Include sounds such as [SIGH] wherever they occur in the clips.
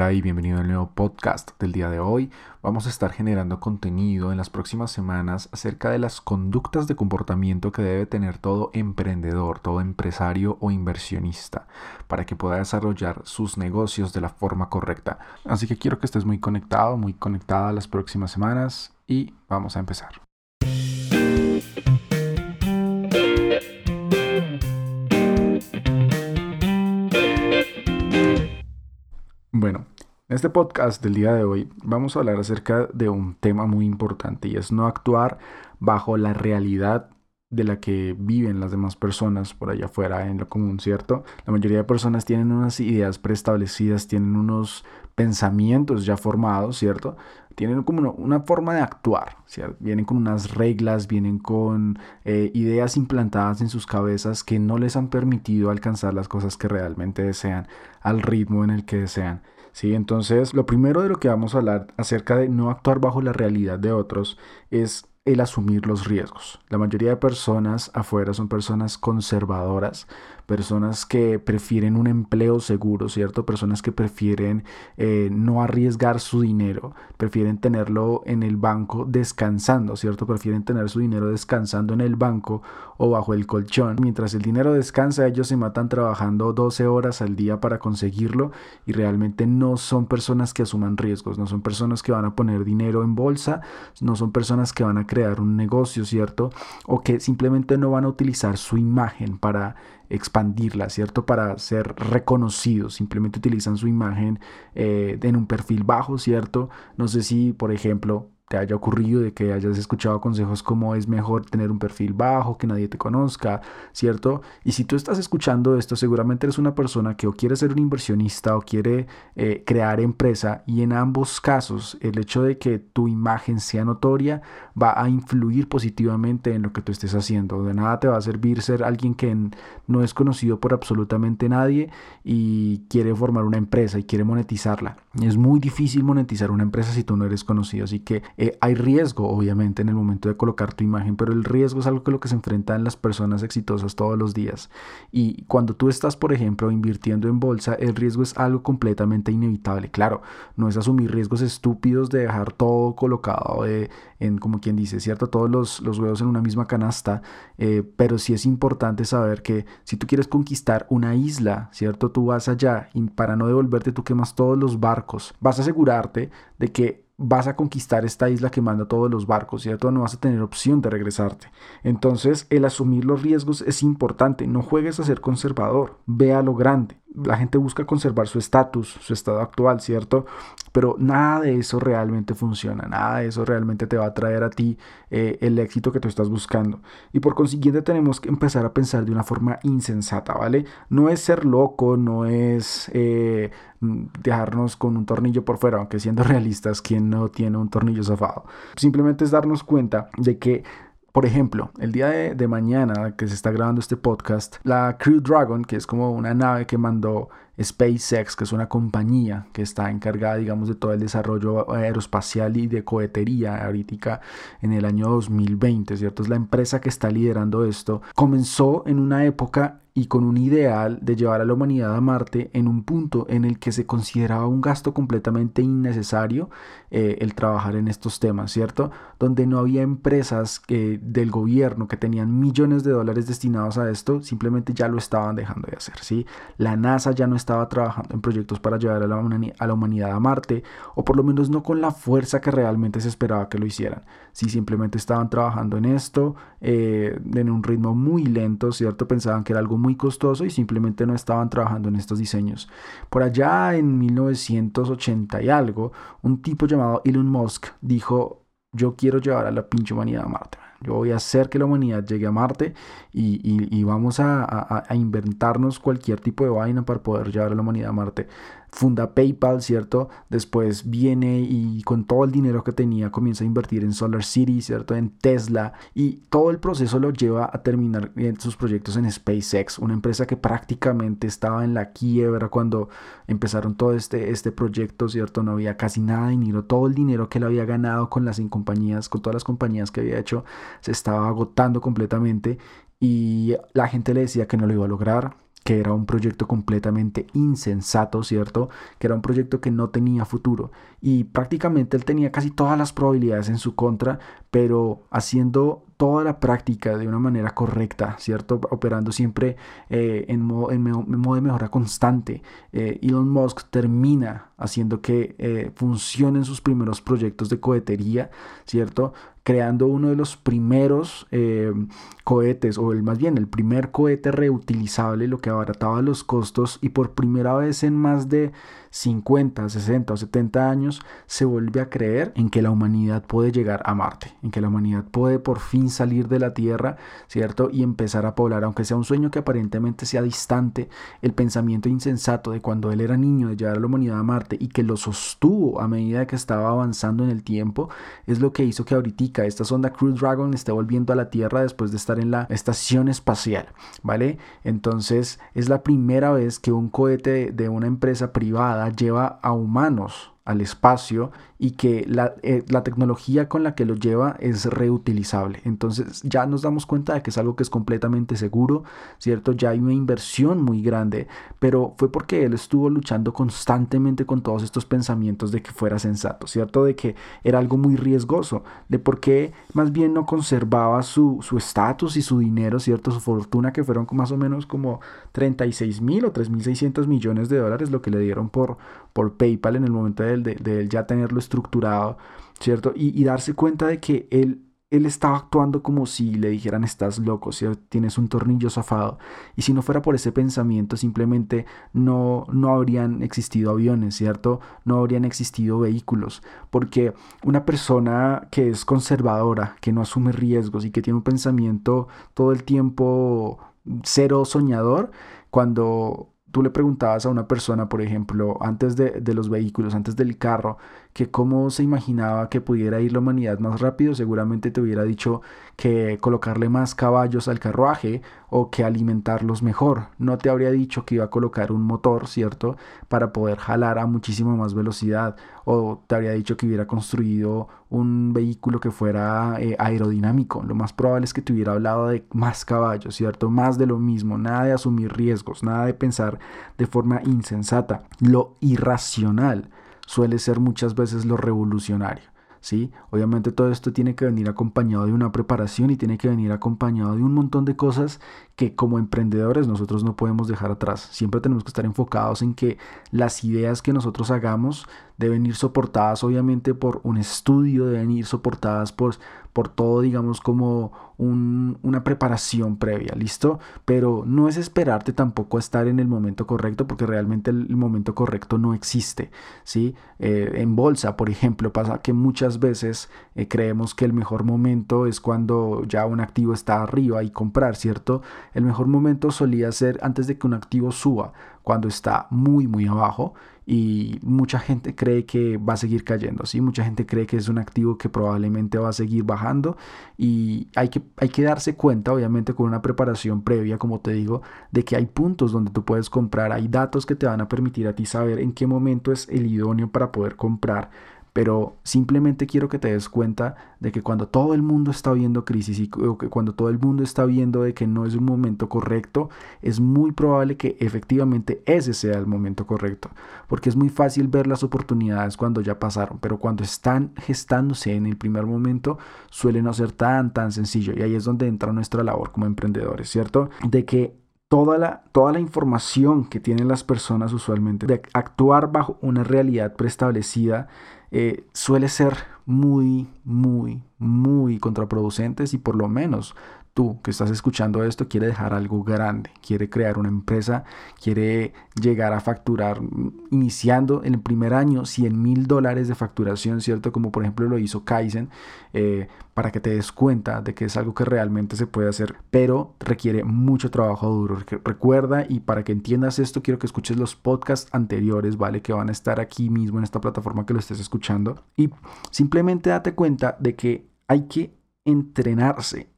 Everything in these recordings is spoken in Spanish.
Hola y bienvenido al nuevo podcast del día de hoy. Vamos a estar generando contenido en las próximas semanas acerca de las conductas de comportamiento que debe tener todo emprendedor, todo empresario o inversionista para que pueda desarrollar sus negocios de la forma correcta. Así que quiero que estés muy conectado, muy conectada las próximas semanas y vamos a empezar. En este podcast del día de hoy vamos a hablar acerca de un tema muy importante y es no actuar bajo la realidad de la que viven las demás personas por allá afuera en lo común, ¿cierto? La mayoría de personas tienen unas ideas preestablecidas, tienen unos pensamientos ya formados, ¿cierto? Tienen como una, forma de actuar, ¿cierto? Vienen con unas reglas, vienen con eh, ideas implantadas en sus cabezas que no les han permitido alcanzar las cosas que realmente desean al ritmo en el que desean. ¿Sí? Entonces, lo primero de lo que vamos a hablar acerca de no actuar bajo la realidad de otros es el asumir los riesgos. La mayoría de personas afuera son personas conservadoras, personas que prefieren un empleo seguro, ¿cierto? Personas que prefieren eh, no arriesgar su dinero, prefieren tenerlo en el banco descansando, ¿cierto? Prefieren tener su dinero descansando en el banco o bajo el colchón. Mientras el dinero descansa, ellos se matan trabajando 12 horas al día para conseguirlo y realmente no son personas que asuman riesgos, no son personas que van a poner dinero en bolsa, no son personas que van a crear un negocio, ¿cierto? O que simplemente no van a utilizar su imagen para expandirla, ¿cierto? Para ser reconocidos. Simplemente utilizan su imagen eh, en un perfil bajo, ¿cierto? No sé si, por ejemplo, te haya ocurrido, de que hayas escuchado consejos como es mejor tener un perfil bajo, que nadie te conozca, ¿cierto? Y si tú estás escuchando esto, seguramente eres una persona que o quiere ser un inversionista o quiere eh, crear empresa y en ambos casos el hecho de que tu imagen sea notoria va a influir positivamente en lo que tú estés haciendo. De nada te va a servir ser alguien que no es conocido por absolutamente nadie y quiere formar una empresa y quiere monetizarla. Es muy difícil monetizar una empresa si tú no eres conocido, así que eh, hay riesgo, obviamente, en el momento de colocar tu imagen, pero el riesgo es algo que lo que se enfrentan las personas exitosas todos los días. Y cuando tú estás, por ejemplo, invirtiendo en bolsa, el riesgo es algo completamente inevitable. Claro, no es asumir riesgos estúpidos de dejar todo colocado eh, en, como quien dice, ¿cierto? Todos los, los huevos en una misma canasta, eh, pero sí es importante saber que si tú quieres conquistar una isla, ¿cierto? Tú vas allá y para no devolverte tú quemas todos los barcos. Vas a asegurarte de que vas a conquistar esta isla que manda todos los barcos, ¿cierto? No vas a tener opción de regresarte. Entonces, el asumir los riesgos es importante. No juegues a ser conservador, ve a lo grande la gente busca conservar su estatus, su estado actual, ¿cierto? Pero nada de eso realmente funciona, nada de eso realmente te va a traer a ti eh, el éxito que tú estás buscando. Y por consiguiente tenemos que empezar a pensar de una forma insensata, ¿vale? No es ser loco, no es eh, dejarnos con un tornillo por fuera, aunque siendo [LAUGHS] realistas, quien no tiene un tornillo zafado? Simplemente es darnos cuenta de que por ejemplo, el día de, mañana que se está grabando este podcast, la Crew Dragon, que es como una nave que mandó SpaceX, que es una compañía que está encargada, digamos, de todo el desarrollo aeroespacial y de cohetería ahorita en el año 2020, ¿cierto? Es la empresa que está liderando esto. Comenzó en una época y con un ideal de llevar a la humanidad a Marte en un punto en el que se consideraba un gasto completamente innecesario eh, el trabajar en estos temas, ¿cierto? Donde no había empresas del gobierno que tenían millones de dólares destinados a esto, simplemente ya lo estaban dejando de hacer, ¿sí? La NASA ya no estaba trabajando en proyectos para llevar a la, humanidad a Marte, o por lo menos no con la fuerza que realmente se esperaba que lo hicieran. Sí, simplemente estaban trabajando en esto eh, en un ritmo muy lento, ¿cierto? Pensaban que era algo muy costoso y simplemente no estaban trabajando en estos diseños. Por allá en 1980 y algo, un tipo llamado Elon Musk dijo, yo quiero llevar a la pinche humanidad a Marte. Yo voy a hacer que la humanidad llegue a Marte y, vamos a, a, inventarnos cualquier tipo de vaina para poder llevar a la humanidad a Marte funda PayPal, ¿cierto? Después viene y con todo el dinero que tenía comienza a invertir en Solar City, ¿cierto? En Tesla y todo el proceso lo lleva a terminar sus proyectos en SpaceX, una empresa que prácticamente estaba en la quiebra cuando empezaron todo este, este proyecto, ¿cierto? No había casi nada de dinero, todo el dinero que él había ganado con las compañías, con todas las compañías que había hecho, se estaba agotando completamente y la gente le decía que no lo iba a lograr, que era un proyecto completamente insensato, ¿cierto? Que era un proyecto que no tenía futuro y prácticamente él tenía casi todas las probabilidades en su contra, pero haciendo toda la práctica de una manera correcta, ¿cierto? Operando siempre eh, en, modo, en, modo, de mejora constante. Eh, Elon Musk termina haciendo que eh, funcionen sus primeros proyectos de cohetería, ¿cierto? Creando uno de los primeros cohetes, o el más bien el primer cohete reutilizable, lo que abarataba los costos y por primera vez en más de 50, 60 o 70 años se vuelve a creer en que la humanidad puede llegar a Marte, en que la humanidad puede por fin salir de la Tierra, ¿cierto? Y empezar a poblar, aunque sea un sueño que aparentemente sea distante, el pensamiento insensato de cuando él era niño de llevar a la humanidad a Marte y que lo sostuvo a medida que estaba avanzando en el tiempo, es lo que hizo que ahorita esta sonda Crew Dragon esté volviendo a la Tierra después de estar en la estación espacial, ¿vale? Entonces es la primera vez que un cohete de una empresa privada lleva a humanos al espacio y que eh, la, tecnología con la que lo lleva es reutilizable. Entonces ya nos damos cuenta de que es algo que es completamente seguro, ¿cierto? Ya hay una inversión muy grande, pero fue porque él estuvo luchando constantemente con todos estos pensamientos de que fuera sensato, ¿cierto? De que era algo muy riesgoso, de por qué más bien no conservaba su estatus y su dinero, ¿cierto? Su fortuna que fueron más o menos como 36 mil o 3.600 millones de dólares lo que le dieron por, por PayPal en el momento de, él ya tenerlo estructurado, ¿cierto? Y, darse cuenta de que él, él estaba actuando como si le dijeran estás loco, ¿cierto? Tienes un tornillo zafado. Y si no fuera por ese pensamiento, simplemente no, no habrían existido aviones, ¿cierto? No habrían existido vehículos. Porque una persona que es conservadora, que no asume riesgos y que tiene un pensamiento todo el tiempo cero soñador, cuando tú le preguntabas a una persona, por ejemplo, antes de, los vehículos, antes del carro, que cómo se imaginaba que pudiera ir la humanidad más rápido, seguramente te hubiera dicho que colocarle más caballos al carruaje o que alimentarlos mejor. No te habría dicho que iba a colocar un motor, ¿cierto? Para poder jalar a muchísima más velocidad. O te habría dicho que hubiera construido un vehículo que fuera eh, aerodinámico. Lo más probable es que te hubiera hablado de más caballos, ¿cierto? Más de lo mismo. Nada de asumir riesgos, nada de pensar de forma insensata. Lo irracional suele ser muchas veces lo revolucionario. ¿sí? Obviamente todo esto tiene que venir acompañado de una preparación y tiene que venir acompañado de un montón de cosas que como emprendedores nosotros no podemos dejar atrás. Siempre tenemos que estar enfocados en que las ideas que nosotros hagamos deben ir soportadas obviamente por un estudio, deben ir soportadas por, por todo, digamos, como una preparación previa, ¿listo? Pero no es esperarte tampoco a estar en el momento correcto porque realmente el, momento correcto no existe, ¿sí? Eh, en bolsa, por ejemplo, pasa que muchas veces eh, creemos que el mejor momento es cuando ya un activo está arriba y comprar, ¿cierto? El mejor momento solía ser antes de que un activo suba, cuando está muy, muy abajo y mucha gente cree que va a seguir cayendo, ¿sí? Mucha gente cree que es un activo que probablemente va a seguir bajando y hay que, hay que darse cuenta, obviamente con una preparación previa, como te digo, de que hay puntos donde tú puedes comprar, hay datos que te van a permitir a ti saber en qué momento es el idóneo para poder comprar pero simplemente quiero que te des cuenta de que cuando todo el mundo está viendo crisis y cuando todo el mundo está viendo de que no es un momento correcto, es muy probable que efectivamente ese sea el momento correcto, porque es muy fácil ver las oportunidades cuando ya pasaron, pero cuando están gestándose en el primer momento suele no ser tan tan sencillo y ahí es donde entra nuestra labor como emprendedores, ¿cierto? De que Toda la, toda la, información que tienen las personas usualmente de actuar bajo una realidad preestablecida eh, suele ser muy, muy, muy contraproducentes y por lo menos tú que estás escuchando esto quiere dejar algo grande, quiere crear una empresa, quiere llegar a facturar, mm, iniciando en el primer año 100 mil dólares de facturación, ¿cierto? Como por ejemplo lo hizo Kaizen, eh, para que te des cuenta de que es algo que realmente se puede hacer, pero requiere mucho trabajo duro. Recuerda y para que entiendas esto, quiero que escuches los podcasts anteriores, ¿vale? Que van a estar aquí mismo en esta plataforma que lo estés escuchando. Y simplemente date cuenta de que hay que entrenarse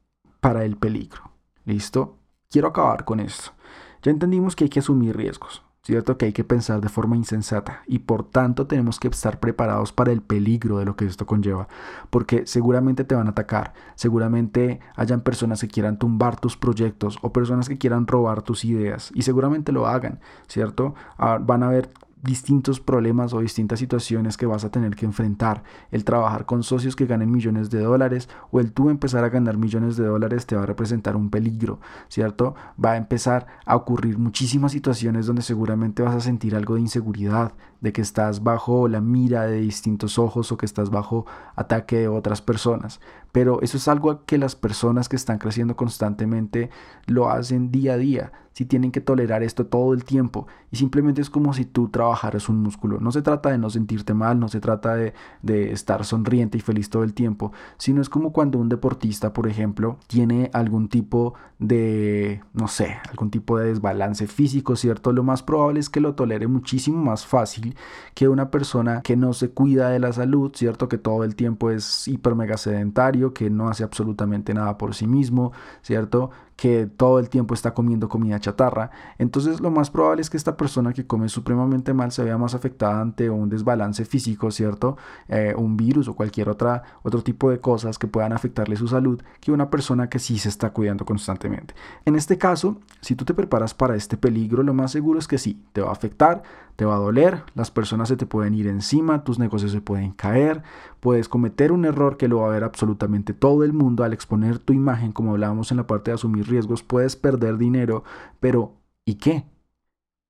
para el peligro. ¿Listo? Quiero acabar con esto. Ya entendimos que hay que asumir riesgos. ¿cierto? Que hay que pensar de forma insensata y por tanto tenemos que estar preparados para el peligro de lo que esto conlleva, porque seguramente te van a atacar, seguramente hayan personas que quieran tumbar tus proyectos o personas que quieran robar tus ideas y seguramente lo hagan, ¿cierto? Ah, van a haber distintos problemas o distintas situaciones que vas a tener que enfrentar. El trabajar con socios que ganen millones de dólares o el tú empezar a ganar millones de dólares te va a representar un peligro, ¿cierto? Va a empezar a ocurrir muchísimas situaciones donde seguramente vas a sentir algo de inseguridad, de que estás bajo la mira de distintos ojos o que estás bajo ataque de otras personas. Pero eso es algo que las personas que están creciendo constantemente lo hacen día a día si tienen que tolerar esto todo el tiempo. Y simplemente es como si tú trabajaras un músculo. No se trata de no sentirte mal, no se trata de, de estar sonriente y feliz todo el tiempo, sino es como cuando un deportista, por ejemplo, tiene algún tipo de, no sé, algún tipo de desbalance físico, ¿cierto? Lo más probable es que lo tolere muchísimo más fácil que una persona que no se cuida de la salud, ¿cierto? Que todo el tiempo es hiper mega sedentario, que no hace absolutamente nada por sí mismo, ¿cierto? que todo el tiempo está comiendo comida chatarra, entonces lo más probable es que esta persona que come supremamente mal se vea más afectada ante un desbalance físico, ¿cierto? Eh, un virus o cualquier otra, otro tipo de cosas que puedan afectarle su salud que una persona que sí se está cuidando constantemente. En este caso, si tú te preparas para este peligro, lo más seguro es que sí, te va a afectar, te va a doler, las personas se te pueden ir encima, tus negocios se pueden caer, puedes cometer un error que lo va a ver absolutamente todo el mundo al exponer tu imagen, como hablábamos en la parte de asumir riesgos, puedes perder dinero, pero ¿y qué?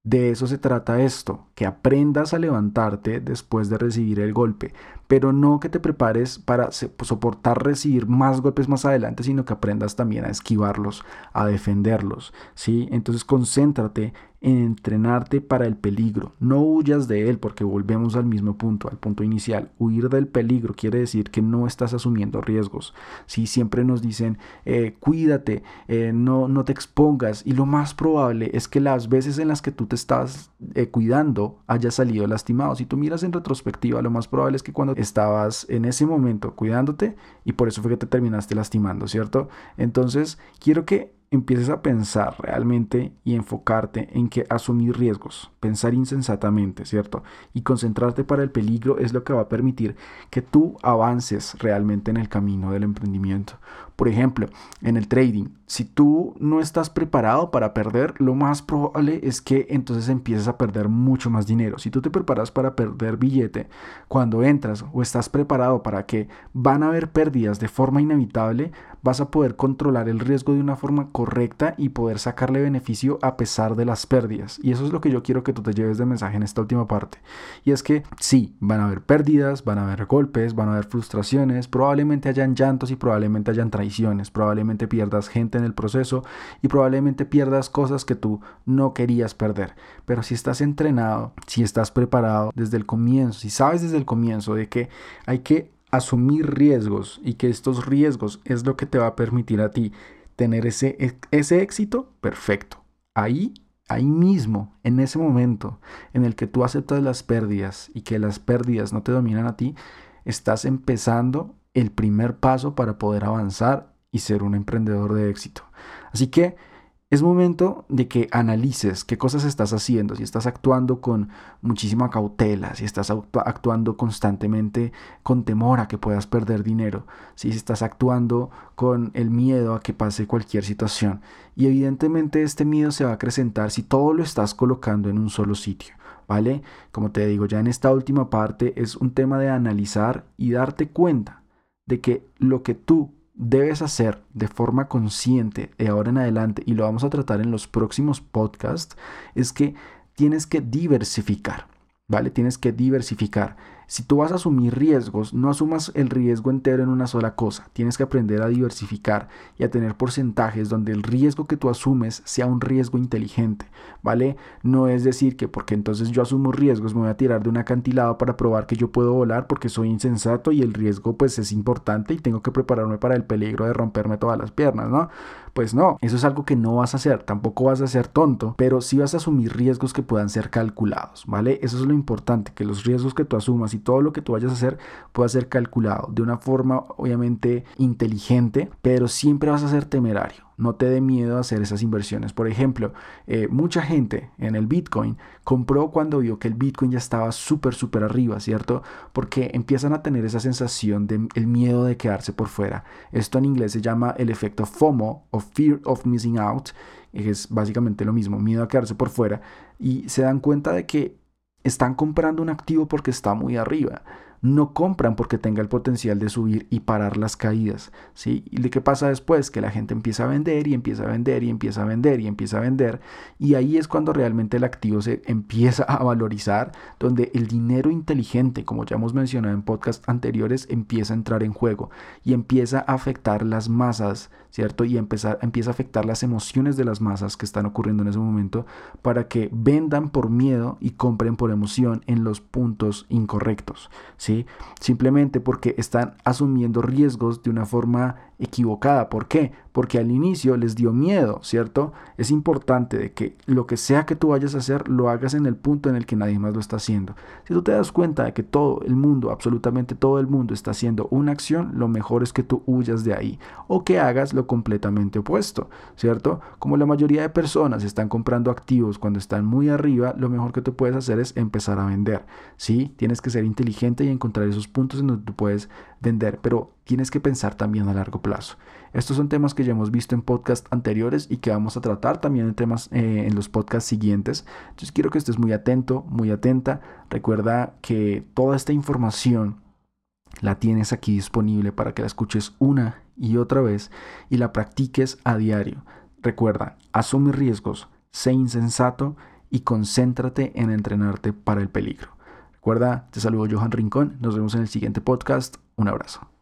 De eso se trata esto, que aprendas a levantarte después de recibir el golpe, pero no que te prepares para soportar recibir más golpes más adelante, sino que aprendas también a esquivarlos, a defenderlos, ¿sí? Entonces concéntrate en entrenarte para el peligro. No huyas de él porque volvemos al mismo punto, al punto inicial. Huir del peligro quiere decir que no estás asumiendo riesgos. Si siempre nos dicen, eh, cuídate, eh, no, no te expongas y lo más probable es que las veces en las que tú te estás eh, cuidando hayas salido lastimado. Si tú miras en retrospectiva, lo más probable es que cuando estabas en ese momento cuidándote y por eso fue que te terminaste lastimando, ¿cierto? Entonces, quiero que empieces a pensar realmente y enfocarte en que asumir riesgos, pensar insensatamente, ¿cierto? Y concentrarte para el peligro es lo que va a permitir que tú avances realmente en el camino del emprendimiento. Por ejemplo, en el trading, si tú no estás preparado para perder, lo más probable es que entonces empieces a perder mucho más dinero. Si tú te preparas para perder billete, cuando entras o estás preparado para que van a haber pérdidas de forma inevitable, vas a poder controlar el riesgo de una forma correcta y poder sacarle beneficio a pesar de las pérdidas. Y eso es lo que yo quiero que tú te lleves de mensaje en esta última parte. Y es que sí, van a haber pérdidas, van a haber golpes, van a haber frustraciones, probablemente hayan llantos y probablemente hayan traiciones, probablemente pierdas gente en el proceso y probablemente pierdas cosas que tú no querías perder. Pero si estás entrenado, si estás preparado desde el comienzo, si sabes desde el comienzo de que hay que asumir riesgos y que estos riesgos es lo que te va a permitir a ti tener ese, e, ese éxito, perfecto. Ahí, ahí mismo, en ese momento en el que tú aceptas las pérdidas y que las pérdidas no te dominan a ti, estás empezando el primer paso para poder avanzar y ser un emprendedor de éxito. Así que es momento de que analices qué cosas estás haciendo, si estás actuando con muchísima cautela, si estás actuando constantemente con temor a que puedas perder dinero, si estás actuando con el miedo a que pase cualquier situación. Y evidentemente este miedo se va a acrecentar si todo lo estás colocando en un solo sitio. ¿Vale? Como te digo, ya en esta última parte es un tema de analizar y darte cuenta de que lo que tú debes hacer de forma consciente de ahora en adelante, y lo vamos a tratar en los próximos podcasts, es que tienes que diversificar, ¿vale? Tienes que diversificar. Si tú vas a asumir riesgos, no asumas el riesgo entero en una sola cosa. Tienes que aprender a diversificar y a tener porcentajes donde el riesgo que tú asumes sea un riesgo inteligente, ¿vale? No es decir que porque entonces yo asumo riesgos me voy a tirar de un acantilado para probar que yo puedo volar porque soy insensato y el riesgo pues es importante y tengo que prepararme para el peligro de romperme todas las piernas, ¿no? Pues no, eso es algo que no vas a hacer, tampoco vas a ser tonto, pero sí vas a asumir riesgos que puedan ser calculados, ¿vale? Eso es lo importante, que los riesgos que tú asumas y todo lo que tú vayas a hacer pueda ser calculado de una forma obviamente inteligente, pero siempre vas a ser temerario. No te dé miedo a hacer esas inversiones. Por ejemplo, eh, mucha gente en el Bitcoin compró cuando vio que el Bitcoin ya estaba súper, súper arriba, ¿cierto? Porque empiezan a tener esa sensación de el miedo de quedarse por fuera. Esto en inglés se llama el efecto FOMO o Fear of Missing Out, que es básicamente lo mismo, miedo a quedarse por fuera. Y se dan cuenta de que están comprando un activo porque está muy arriba no compran porque tenga el potencial de subir y parar las caídas. ¿sí? ¿Y de qué pasa después? Que la gente empieza a vender y empieza a vender y empieza a vender y empieza a vender. Y ahí es cuando realmente el activo se empieza a valorizar, donde el dinero inteligente, como ya hemos mencionado en podcasts anteriores, empieza a entrar en juego y empieza a afectar las masas, ¿cierto? Y empezar, empieza a afectar las emociones de las masas que están ocurriendo en ese momento para que vendan por miedo y compren por emoción en los puntos incorrectos, ¿sí? Simplemente porque están asumiendo riesgos de una forma equivocada. ¿Por qué? Porque al inicio les dio miedo, ¿cierto? Es importante de que lo que sea que tú vayas a hacer, lo hagas en el punto en el que nadie más lo está haciendo. Si tú te das cuenta de que todo el mundo, absolutamente todo el mundo está haciendo una acción, lo mejor es que tú huyas de ahí o que hagas lo completamente opuesto, ¿cierto? Como la mayoría de personas están comprando activos cuando están muy arriba, lo mejor que tú puedes hacer es empezar a vender, ¿sí? Tienes que ser inteligente y encontrar esos puntos en donde tú puedes vender, pero tienes que pensar también a largo plazo. Estos son temas que ya hemos visto en podcasts anteriores y que vamos a tratar también en eh, en los podcasts siguientes. Entonces quiero que estés muy atento, muy atenta. Recuerda que toda esta información la tienes aquí disponible para que la escuches una y otra vez y la practiques a diario. Recuerda, asume riesgos, sé insensato y concéntrate en entrenarte para el peligro. Recuerda, te saludo Johan Rincón, nos vemos en el siguiente podcast, un abrazo.